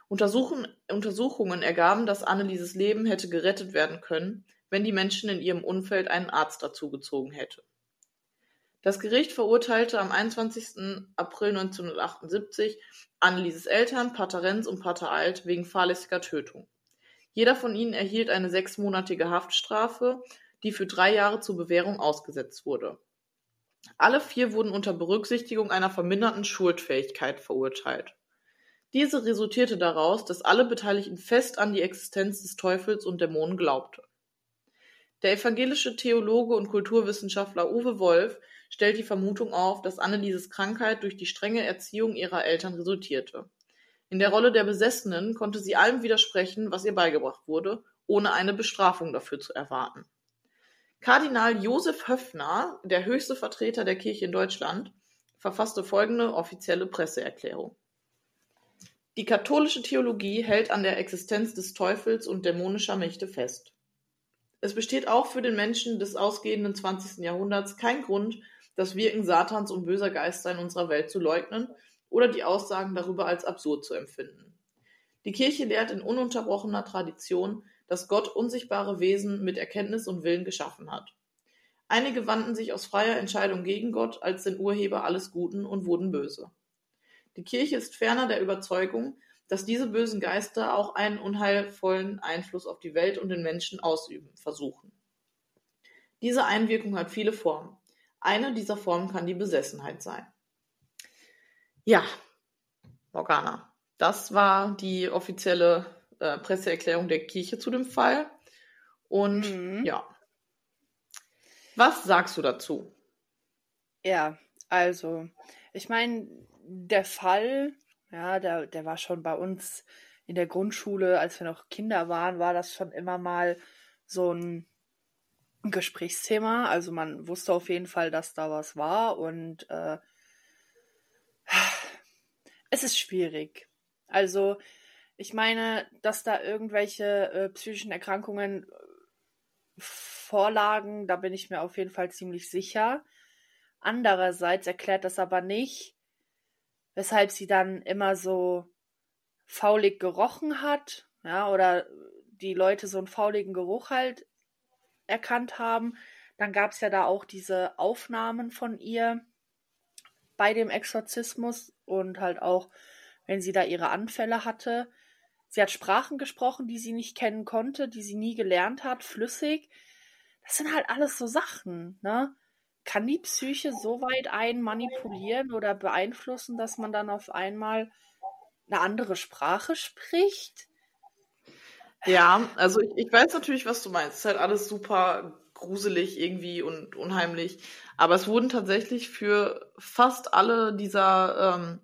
Untersuchungen ergaben, dass Annelieses Leben hätte gerettet werden können, wenn die Menschen in ihrem Umfeld einen Arzt dazugezogen hätte. Das Gericht verurteilte am 21. April 1978 Annelieses Eltern, Pater Renz und Pater Alt wegen fahrlässiger Tötung. Jeder von ihnen erhielt eine sechsmonatige Haftstrafe, die für drei Jahre zur Bewährung ausgesetzt wurde. Alle vier wurden unter Berücksichtigung einer verminderten Schuldfähigkeit verurteilt. Diese resultierte daraus, dass alle Beteiligten fest an die Existenz des Teufels und Dämonen glaubten. Der evangelische Theologe und Kulturwissenschaftler Uwe Wolf stellt die Vermutung auf, dass Annelieses Krankheit durch die strenge Erziehung ihrer Eltern resultierte. In der Rolle der Besessenen konnte sie allem widersprechen, was ihr beigebracht wurde, ohne eine Bestrafung dafür zu erwarten. Kardinal Josef Höffner, der höchste Vertreter der Kirche in Deutschland, verfasste folgende offizielle Presseerklärung. Die katholische Theologie hält an der Existenz des Teufels und dämonischer Mächte fest. Es besteht auch für den Menschen des ausgehenden 20. Jahrhunderts kein Grund, das Wirken Satans und böser Geister in unserer Welt zu leugnen oder die Aussagen darüber als absurd zu empfinden. Die Kirche lehrt in ununterbrochener Tradition, dass Gott unsichtbare Wesen mit Erkenntnis und Willen geschaffen hat. Einige wandten sich aus freier Entscheidung gegen Gott als den Urheber alles Guten und wurden böse. Die Kirche ist ferner der Überzeugung, dass diese bösen Geister auch einen unheilvollen Einfluss auf die Welt und den Menschen ausüben versuchen. Diese Einwirkung hat viele Formen. Eine dieser Formen kann die Besessenheit sein. Ja, Morgana, das war die offizielle äh, Presseerklärung der Kirche zu dem Fall. Und mhm. ja, was sagst du dazu? Ja, also, ich meine, der Fall ja, der, der war schon bei uns in der Grundschule, als wir noch Kinder waren, war das schon immer mal so ein Gesprächsthema. Also man wusste auf jeden Fall, dass da was war und äh, es ist schwierig. Also ich meine, dass da irgendwelche äh, psychischen Erkrankungen vorlagen, da bin ich mir auf jeden Fall ziemlich sicher. Andererseits erklärt das aber nicht, weshalb sie dann immer so faulig gerochen hat, ja, oder die Leute so einen fauligen Geruch halt erkannt haben. Dann gab es ja da auch diese Aufnahmen von ihr bei dem Exorzismus und halt auch, wenn sie da ihre Anfälle hatte. Sie hat Sprachen gesprochen, die sie nicht kennen konnte, die sie nie gelernt hat, flüssig. Das sind halt alles so Sachen, ne? kann die Psyche so weit einen manipulieren oder beeinflussen, dass man dann auf einmal eine andere Sprache spricht? Ja, also ich, ich weiß natürlich, was du meinst. Es ist halt alles super gruselig irgendwie und unheimlich. Aber es wurden tatsächlich für fast alle dieser ähm,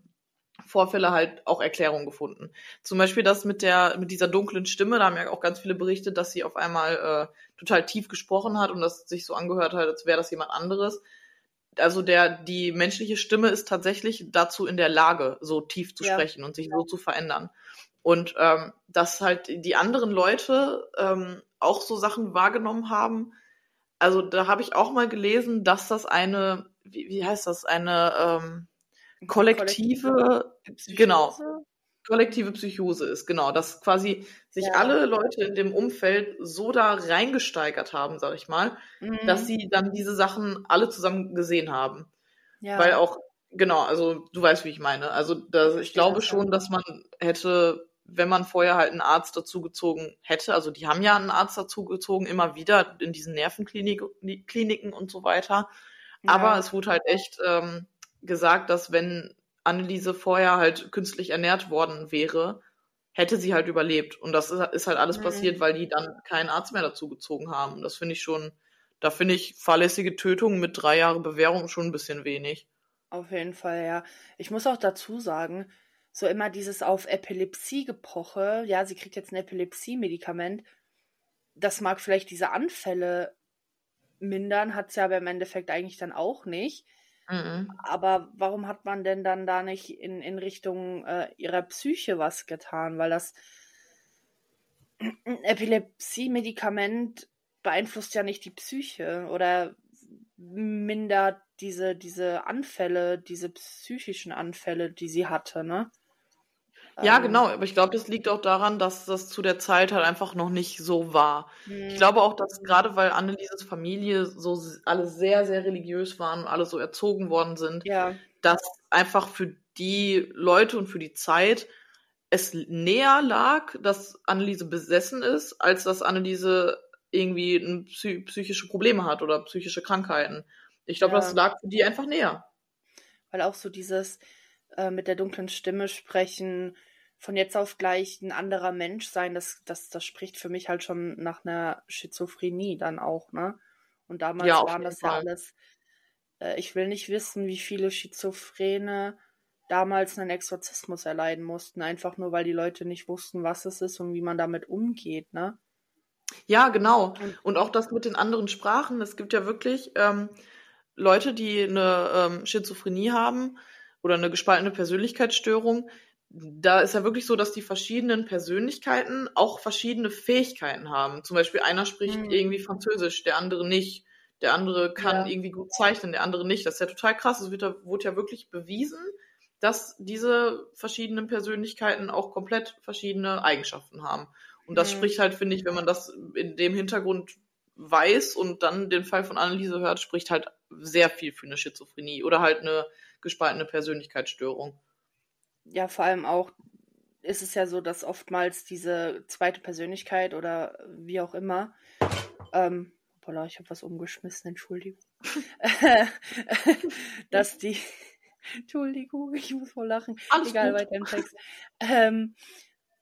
Vorfälle halt auch Erklärungen gefunden. Zum Beispiel das mit der, mit dieser dunklen Stimme, da haben ja auch ganz viele berichtet, dass sie auf einmal äh, total tief gesprochen hat und das sich so angehört hat, als wäre das jemand anderes. Also der, die menschliche Stimme ist tatsächlich dazu in der Lage, so tief zu ja. sprechen und sich so zu verändern. Und ähm, dass halt die anderen Leute ähm, auch so Sachen wahrgenommen haben. Also da habe ich auch mal gelesen, dass das eine, wie, wie heißt das, eine ähm, kollektive, kollektive genau, kollektive Psychose ist, genau, dass quasi sich ja. alle Leute in dem Umfeld so da reingesteigert haben, sag ich mal, mhm. dass sie dann diese Sachen alle zusammen gesehen haben. Ja. Weil auch, genau, also du weißt, wie ich meine. Also das, ich glaube schon, dass man hätte, wenn man vorher halt einen Arzt dazugezogen hätte, also die haben ja einen Arzt dazugezogen, immer wieder in diesen Nervenkliniken und so weiter. Ja. Aber es wurde halt echt ähm, gesagt, dass wenn Anneliese vorher halt künstlich ernährt worden wäre, hätte sie halt überlebt. Und das ist, halt alles mhm. passiert, weil die dann keinen Arzt mehr dazu gezogen haben. Das finde ich schon, da finde ich fahrlässige Tötungen mit drei Jahren Bewährung schon ein bisschen wenig. Auf jeden Fall, ja. Ich muss auch dazu sagen, so immer dieses auf Epilepsie gepoche, ja, sie kriegt jetzt ein Epilepsie-Medikament, das mag vielleicht diese Anfälle mindern, hat sie aber im Endeffekt eigentlich dann auch nicht. Mhm. Aber warum hat man denn dann da nicht in, in Richtung äh, ihrer Psyche was getan? Weil das Epilepsie-Medikament beeinflusst ja nicht die Psyche oder mindert diese, diese Anfälle, diese psychischen Anfälle, die sie hatte, ne? Ja, ähm. genau, aber ich glaube, das liegt auch daran, dass das zu der Zeit halt einfach noch nicht so war. Mhm. Ich glaube auch, dass gerade weil Annelieses Familie so alle sehr, sehr religiös waren und alle so erzogen worden sind, ja. dass einfach für die Leute und für die Zeit es näher lag, dass Anneliese besessen ist, als dass Anneliese irgendwie psy psychische Probleme hat oder psychische Krankheiten. Ich glaube, ja. das lag für die einfach näher. Weil auch so dieses, äh, mit der dunklen Stimme sprechen, von jetzt auf gleich ein anderer Mensch sein, das, das, das spricht für mich halt schon nach einer Schizophrenie dann auch, ne? Und damals ja, waren das Fall. ja alles. Äh, ich will nicht wissen, wie viele Schizophrene damals einen Exorzismus erleiden mussten, einfach nur weil die Leute nicht wussten, was es ist und wie man damit umgeht, ne? Ja, genau. Und auch das mit den anderen Sprachen. Es gibt ja wirklich ähm, Leute, die eine ähm, Schizophrenie haben, oder eine gespaltene Persönlichkeitsstörung, da ist ja wirklich so, dass die verschiedenen Persönlichkeiten auch verschiedene Fähigkeiten haben. Zum Beispiel einer spricht mhm. irgendwie Französisch, der andere nicht. Der andere kann ja. irgendwie gut zeichnen, der andere nicht. Das ist ja total krass. Es wird, wurde ja wirklich bewiesen, dass diese verschiedenen Persönlichkeiten auch komplett verschiedene Eigenschaften haben. Und das mhm. spricht halt, finde ich, wenn man das in dem Hintergrund weiß und dann den Fall von Anneliese hört, spricht halt sehr viel für eine Schizophrenie oder halt eine gespaltene Persönlichkeitsstörung. Ja, vor allem auch ist es ja so, dass oftmals diese zweite Persönlichkeit oder wie auch immer, ähm, hoppala, ich habe was umgeschmissen, Entschuldigung, dass die, Entschuldigung, ich muss voll lachen, Alles egal, gut. weiter im Text, ähm,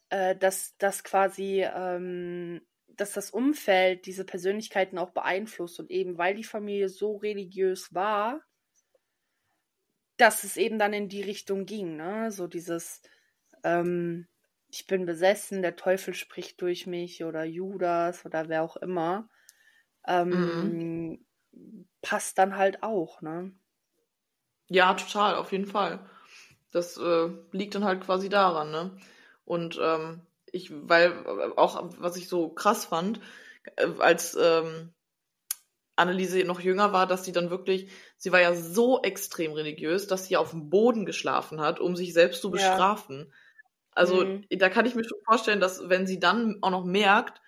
äh, dass das quasi ähm, dass das Umfeld diese Persönlichkeiten auch beeinflusst und eben weil die Familie so religiös war, dass es eben dann in die Richtung ging, ne? So dieses, ähm, ich bin besessen, der Teufel spricht durch mich oder Judas oder wer auch immer, ähm, mhm. passt dann halt auch, ne? Ja, total, auf jeden Fall. Das äh, liegt dann halt quasi daran, ne? Und ähm, ich, weil auch was ich so krass fand, äh, als ähm, Anneliese noch jünger war, dass sie dann wirklich, sie war ja so extrem religiös, dass sie auf dem Boden geschlafen hat, um sich selbst zu bestrafen. Ja. Also mhm. da kann ich mir schon vorstellen, dass wenn sie dann auch noch merkt,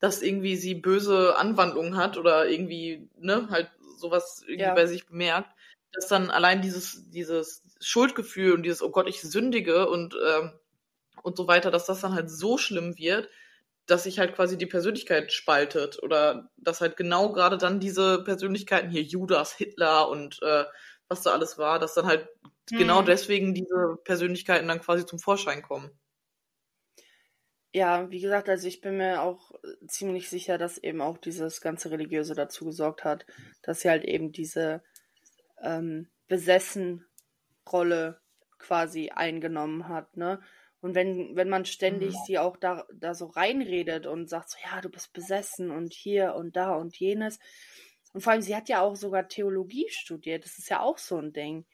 dass irgendwie sie böse Anwandlungen hat oder irgendwie, ne, halt sowas irgendwie ja. bei sich bemerkt, dass dann allein dieses, dieses Schuldgefühl und dieses, oh Gott, ich sündige und ähm, und so weiter, dass das dann halt so schlimm wird, dass sich halt quasi die Persönlichkeit spaltet oder dass halt genau gerade dann diese Persönlichkeiten hier Judas, Hitler und äh, was da alles war, dass dann halt mhm. genau deswegen diese Persönlichkeiten dann quasi zum Vorschein kommen. Ja, wie gesagt, also ich bin mir auch ziemlich sicher, dass eben auch dieses ganze Religiöse dazu gesorgt hat, dass sie halt eben diese ähm, Besessen-Rolle quasi eingenommen hat, ne? Und wenn, wenn man ständig mhm. sie auch da, da so reinredet und sagt so, ja, du bist besessen und hier und da und jenes. Und vor allem, sie hat ja auch sogar Theologie studiert. Das ist ja auch so ein Ding.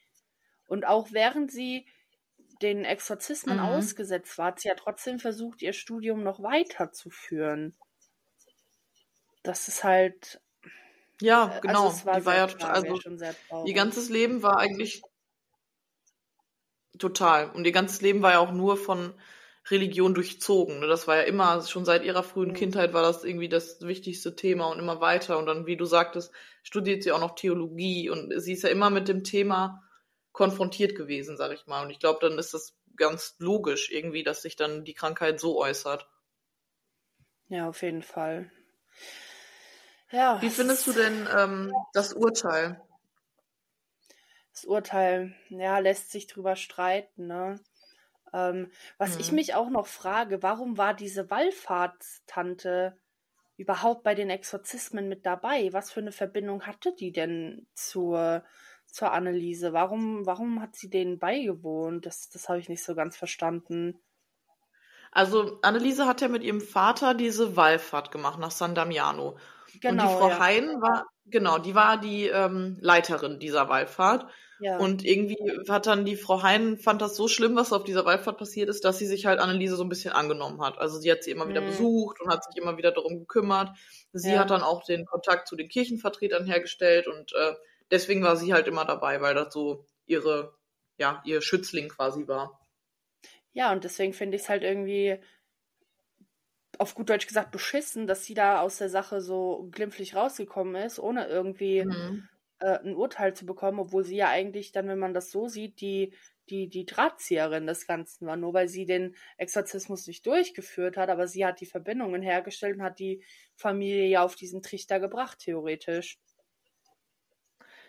Und auch während sie den Exorzismen mhm. ausgesetzt war, hat sie ja trotzdem versucht, ihr Studium noch weiterzuführen. Das ist halt. Ja, äh, genau. Also war die war ja also ihr ganzes Leben war eigentlich Total. Und ihr ganzes Leben war ja auch nur von Religion durchzogen. Ne? Das war ja immer, schon seit ihrer frühen mhm. Kindheit war das irgendwie das wichtigste Thema und immer weiter. Und dann, wie du sagtest, studiert sie auch noch Theologie und sie ist ja immer mit dem Thema konfrontiert gewesen, sag ich mal. Und ich glaube, dann ist das ganz logisch irgendwie, dass sich dann die Krankheit so äußert. Ja, auf jeden Fall. Ja. Wie findest du denn ähm, das Urteil? Das Urteil, ja, lässt sich drüber streiten, ne? Ähm, was mhm. ich mich auch noch frage, warum war diese Wallfahrtstante überhaupt bei den Exorzismen mit dabei? Was für eine Verbindung hatte die denn zur, zur Anneliese? Warum, warum hat sie denen beigewohnt? Das, das habe ich nicht so ganz verstanden. Also Anneliese hat ja mit ihrem Vater diese Wallfahrt gemacht nach San Damiano. Genau, und die genau, Frau ja. Hein war, genau, die war die ähm, Leiterin dieser Wallfahrt. Ja. Und irgendwie hat dann die Frau Hein, fand das so schlimm, was auf dieser Wallfahrt passiert ist, dass sie sich halt Anneliese so ein bisschen angenommen hat. Also sie hat sie immer mhm. wieder besucht und hat sich immer wieder darum gekümmert. Sie ja. hat dann auch den Kontakt zu den Kirchenvertretern hergestellt und äh, deswegen war sie halt immer dabei, weil das so ihre, ja, ihr Schützling quasi war. Ja, und deswegen finde ich es halt irgendwie auf gut Deutsch gesagt beschissen, dass sie da aus der Sache so glimpflich rausgekommen ist, ohne irgendwie mhm. äh, ein Urteil zu bekommen, obwohl sie ja eigentlich dann, wenn man das so sieht, die, die, die Drahtzieherin des Ganzen war, nur weil sie den Exorzismus nicht durchgeführt hat, aber sie hat die Verbindungen hergestellt und hat die Familie ja auf diesen Trichter gebracht, theoretisch.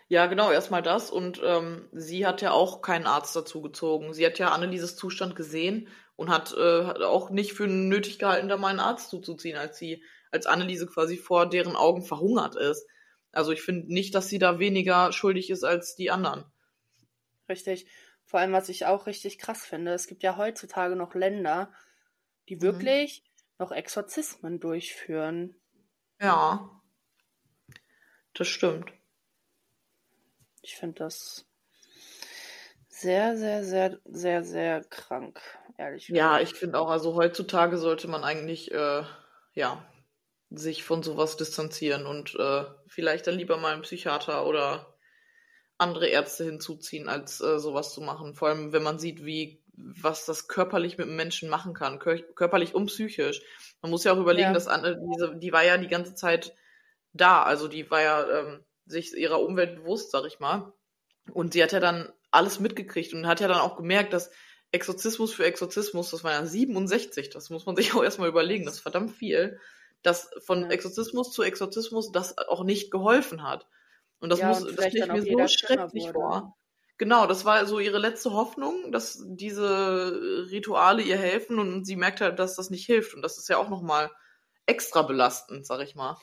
Ja, genau, erstmal das. Und ähm, sie hat ja auch keinen Arzt dazu gezogen. Sie hat ja Annelieses Zustand gesehen und hat, äh, hat auch nicht für nötig gehalten, da mal einen Arzt zuzuziehen, als sie, als Anneliese quasi vor deren Augen verhungert ist. Also ich finde nicht, dass sie da weniger schuldig ist als die anderen. Richtig. Vor allem, was ich auch richtig krass finde, es gibt ja heutzutage noch Länder, die mhm. wirklich noch Exorzismen durchführen. Ja. Das stimmt. Ich finde das sehr, sehr, sehr, sehr, sehr krank, ehrlich gesagt. Ja, ich finde auch, also heutzutage sollte man eigentlich, äh, ja, sich von sowas distanzieren und äh, vielleicht dann lieber mal einen Psychiater oder andere Ärzte hinzuziehen, als äh, sowas zu machen. Vor allem, wenn man sieht, wie was das körperlich mit dem Menschen machen kann, kör körperlich und psychisch. Man muss ja auch überlegen, ja. dass Anne, diese, die war ja die ganze Zeit da, also die war ja ähm, sich ihrer Umwelt bewusst, sag ich mal. Und sie hat ja dann alles mitgekriegt und hat ja dann auch gemerkt, dass Exorzismus für Exorzismus, das waren ja 67, das muss man sich auch erstmal überlegen, das ist verdammt viel, dass von Exorzismus zu Exorzismus das auch nicht geholfen hat. Und das Ja, muss, und das stelle ich mir so schrecklich wurde. vor. Genau, das war so ihre letzte Hoffnung, dass diese Rituale ihr helfen und sie merkt halt, dass das nicht hilft. Und das ist ja auch nochmal extra belastend, sag ich mal.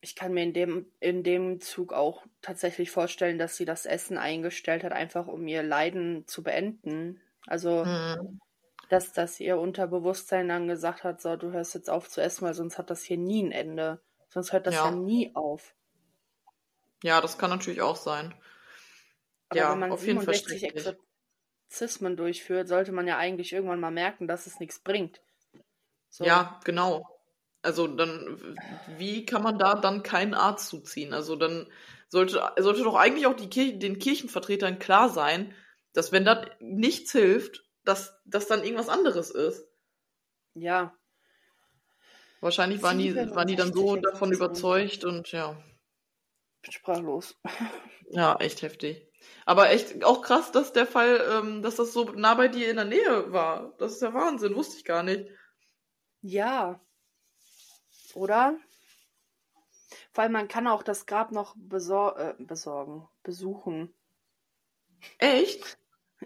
Ich kann mir in dem, in dem Zug auch tatsächlich vorstellen, dass sie das Essen eingestellt hat, einfach um ihr Leiden zu beenden. Also, Mhm. dass, dass ihr Unterbewusstsein dann gesagt hat, so, du hörst jetzt auf zu essen, weil sonst hat das hier nie ein Ende. Sonst hört das ja Ja. nie auf. Ja, das kann natürlich auch sein. Aber Ja, wenn man auf jeden Fall 67. Exorzismen durchführt, sollte man ja eigentlich irgendwann mal merken, dass es nichts bringt. So. Ja, genau. Also dann, wie kann man da dann keinen Arzt zuziehen? Also dann sollte, sollte doch eigentlich auch die Kir den Kirchenvertretern klar sein, dass wenn das nichts hilft, dass das dann irgendwas anderes ist. Ja. Wahrscheinlich waren die, waren die dann so 67 davon überzeugt und ja. Bin sprachlos. Ja, echt heftig. Aber echt auch krass, dass der Fall, ähm, dass das so nah bei dir in der Nähe war. Das ist der Wahnsinn, wusste ich gar nicht. Ja. Oder? Vor allem, man kann auch das Grab noch besor äh, besorgen, besuchen. Echt?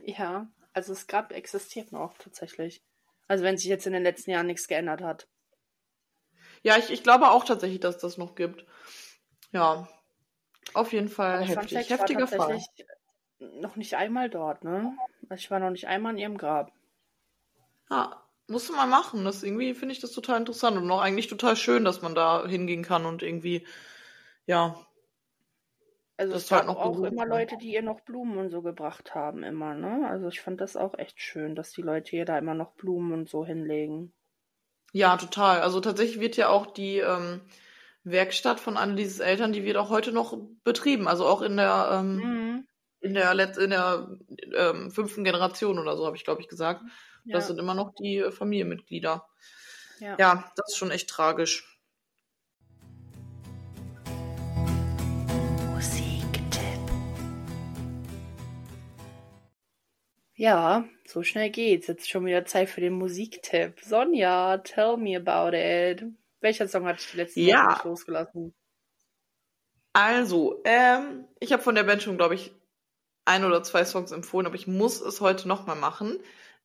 Ja, also das Grab existiert noch tatsächlich. Also wenn sich jetzt in den letzten Jahren nichts geändert hat. Ja, ich, ich glaube auch tatsächlich, dass das noch gibt. Ja. Auf jeden Fall heftig. Fact, ich war Heftiger Fall. noch nicht einmal dort, ne? Also ich war noch nicht einmal in ihrem Grab. Ja, musst du mal machen. Das irgendwie finde ich das total interessant und auch eigentlich total schön, dass man da hingehen kann und irgendwie, ja, Also Das es halt noch auch berühmt, immer? Leute, die ihr noch Blumen und so gebracht haben, immer, ne? Also ich fand das auch echt schön, dass die Leute ihr da immer noch Blumen und so hinlegen. ja, total. Also tatsächlich wird ja auch die ähm, Werkstatt von Annelieses Eltern, die wird auch heute noch betrieben. Also auch in der, ähm, Mhm. in der, Let in der ähm, fünften Generation oder so, habe ich, glaube ich, gesagt. Ja, Das sind immer noch die äh, Familienmitglieder. ja. Ja, das ist schon echt tragisch. Ja, so schnell geht's. Jetzt schon wieder Zeit für den Musiktipp. Sonja, tell me about it. Welcher Song hat dich die letzten Ja. Nicht losgelassen? Also, ähm, ich habe von der Band schon, glaube ich, ein oder zwei Songs empfohlen, aber ich muss es heute nochmal machen,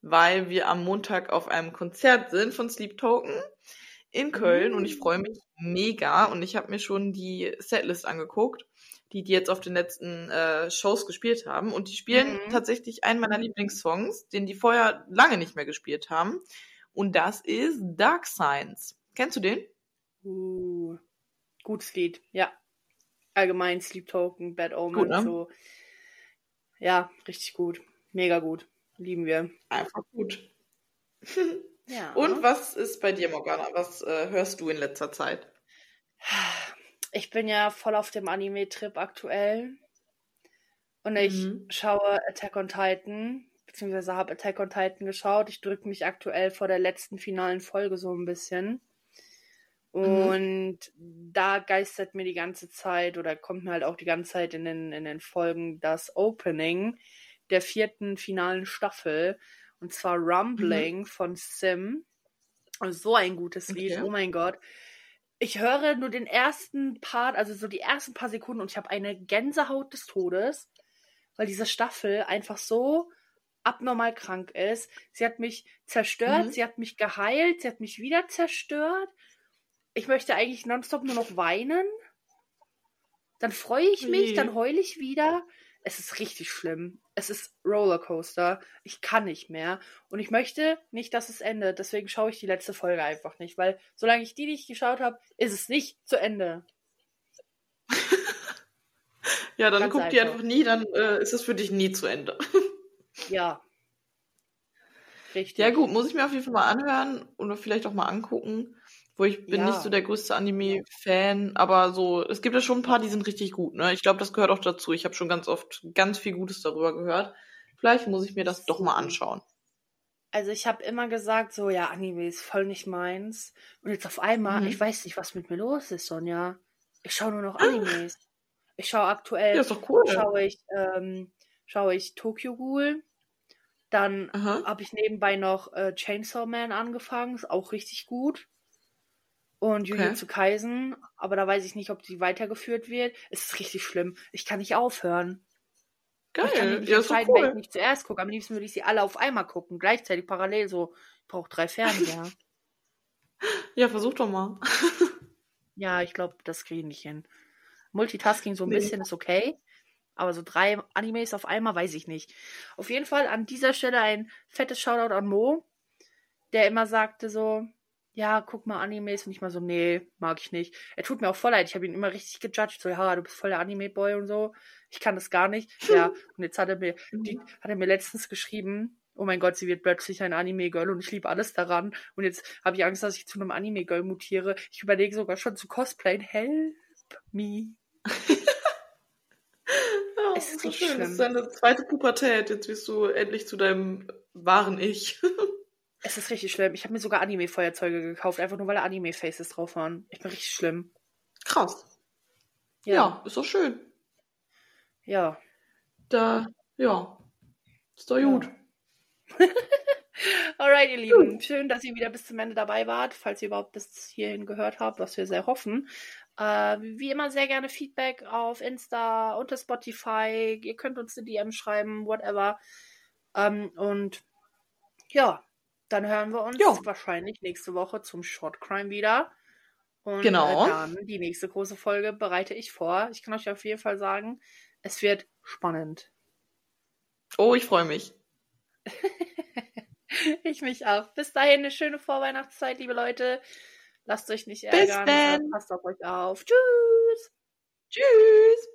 weil wir am Montag auf einem Konzert sind von Sleep Token in Köln und ich freue mich mega und ich habe mir schon die Setlist angeguckt, die die jetzt auf den letzten äh, Shows gespielt haben und die spielen Mhm. tatsächlich einen meiner Lieblingssongs, den die vorher lange nicht mehr gespielt haben und das ist Dark Science. Kennst du den? Uh, gutes Lied, ja. Allgemein Sleep Token, Bad Omen, Gut, ne? so. Ja, richtig gut. Mega gut. Lieben wir. Einfach gut. Ja. Und was ist bei dir, Morgana? Was äh, hörst du in letzter Zeit? Ich bin ja voll auf dem Anime-Trip aktuell. Und ich Mhm. schaue Attack on Titan, beziehungsweise habe Attack on Titan geschaut. Ich drücke mich aktuell vor der letzten finalen Folge so ein bisschen. Und da geistert mir die ganze Zeit oder kommt mir halt auch die ganze Zeit in den, in den Folgen das Opening der vierten finalen Staffel. Und zwar Rumbling von Sim. Also so ein gutes Lied, Okay. oh mein Gott. Ich höre nur den ersten Part, also so die ersten paar Sekunden und ich habe eine Gänsehaut des Todes, weil diese Staffel einfach so abnormal krank ist. Sie hat mich zerstört, Mhm. sie hat mich geheilt, sie hat mich wieder zerstört. Ich möchte eigentlich nonstop nur noch weinen. Dann freue ich mich, Ui. dann heule ich wieder. Es ist richtig schlimm. Es ist Rollercoaster. Ich kann nicht mehr. Und ich möchte nicht, dass es endet. Deswegen schaue ich die letzte Folge einfach nicht. Weil solange ich die nicht geschaut habe, ist es nicht zu Ende. Ja, dann Ganz guck die einfach. einfach nie, dann äh, ist es für dich nie zu Ende. Ja. Richtig. Ja, gut, muss ich mir auf jeden Fall mal anhören oder vielleicht auch mal angucken. Wo ich bin Ja. nicht so der größte Anime-Fan, aber so, es gibt ja schon ein paar, die sind richtig gut, ne? Ich glaube, das gehört auch dazu. Ich habe schon ganz oft ganz viel Gutes darüber gehört. Vielleicht muss ich mir das doch mal anschauen. Also ich habe immer gesagt, so, ja, Anime ist voll nicht meins. Und jetzt auf einmal, Mhm. ich weiß nicht, was mit mir los ist, Sonja. Ich schaue nur noch Animes. Ich schaue aktuell, Ja, ist doch cool. schaue ich, ähm, schaue ich Tokyo Ghoul. Dann habe ich nebenbei noch äh, Chainsaw Man angefangen, ist auch richtig gut. Und Okay. Jujutsu Kaisen, aber da weiß ich nicht, ob die weitergeführt wird. Es ist richtig schlimm. Ich kann nicht aufhören. Ich kann Geil. nicht Ja, entscheiden, welchen cool. ich zuerst gucke. Am liebsten würde ich sie alle auf einmal gucken, gleichzeitig parallel so. Ich brauche drei Fernseher. Ja, versuch doch mal. ja, ich glaube, das kriege ich nicht hin. Multitasking so ein Nee. bisschen ist okay, aber so drei Animes auf einmal weiß ich nicht. Auf jeden Fall an dieser Stelle ein fettes Shoutout an Mo, der immer sagte so, ja, guck mal Animes und ich mal so, nee, mag ich nicht. Er tut mir auch voll leid, ich habe ihn immer richtig gejudged, so, ja, du bist voll der Anime-Boy und so. Ich kann das gar nicht. Ja, und jetzt hat er mir, die, hat er mir letztens geschrieben, oh mein Gott, sie wird plötzlich ein Anime-Girl und ich liebe alles daran. Und jetzt habe ich Angst, dass ich zu einem Anime-Girl mutiere. Ich überlege sogar schon zu cosplayen. Help me. Ja, Es ist so richtig schön. Das schlimm. ist deine zweite Pubertät. Jetzt wirst du endlich zu deinem wahren Ich. Es ist richtig schlimm. Ich habe mir sogar Anime-Feuerzeuge gekauft, einfach nur weil da Anime-Faces drauf waren. Ich bin richtig schlimm. Krass. Ja, ist doch schön. Ja. Da, ja. Ist doch Ja. gut. Alright, ihr Lieben. Schön, dass ihr wieder bis zum Ende dabei wart, falls ihr überhaupt bis hierhin gehört habt, was wir sehr hoffen. Äh, wie immer sehr gerne Feedback auf Insta, unter Spotify. Ihr könnt uns eine DM schreiben, whatever. Ähm, und ja, dann hören wir uns Ja. wahrscheinlich nächste Woche zum Short Crime wieder. Und Genau. äh, dann die nächste große Folge bereite ich vor. Ich kann euch auf jeden Fall sagen, es wird spannend. Oh, ich freue mich. Ich mich auch. Bis dahin eine schöne Vorweihnachtszeit, liebe Leute. Lasst euch nicht Bis ärgern. dann. Passt auf euch auf. Tschüss. Tschüss.